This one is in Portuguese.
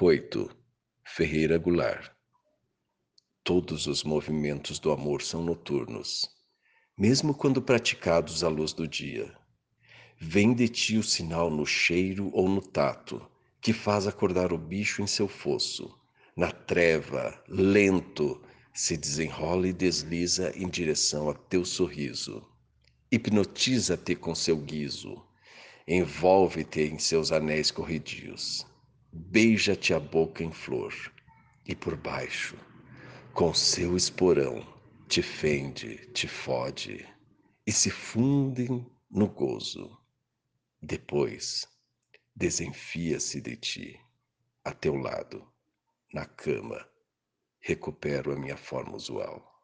Coito, Ferreira Goulart. Todos os movimentos do amor são noturnos, mesmo quando praticados à luz do dia. Vem de ti o sinal no cheiro ou no tato, que faz acordar o bicho em seu fosso. Na treva, lento, se desenrola e desliza em direção a teu sorriso. Hipnotiza-te com seu guiso, envolve-te em seus anéis corredios beija-te a boca em flor, e por baixo, com seu esporão, te fende, te fode, e se fundem no gozo. Depois, desenfia-se de ti, a teu lado, na cama, recupero a minha forma usual.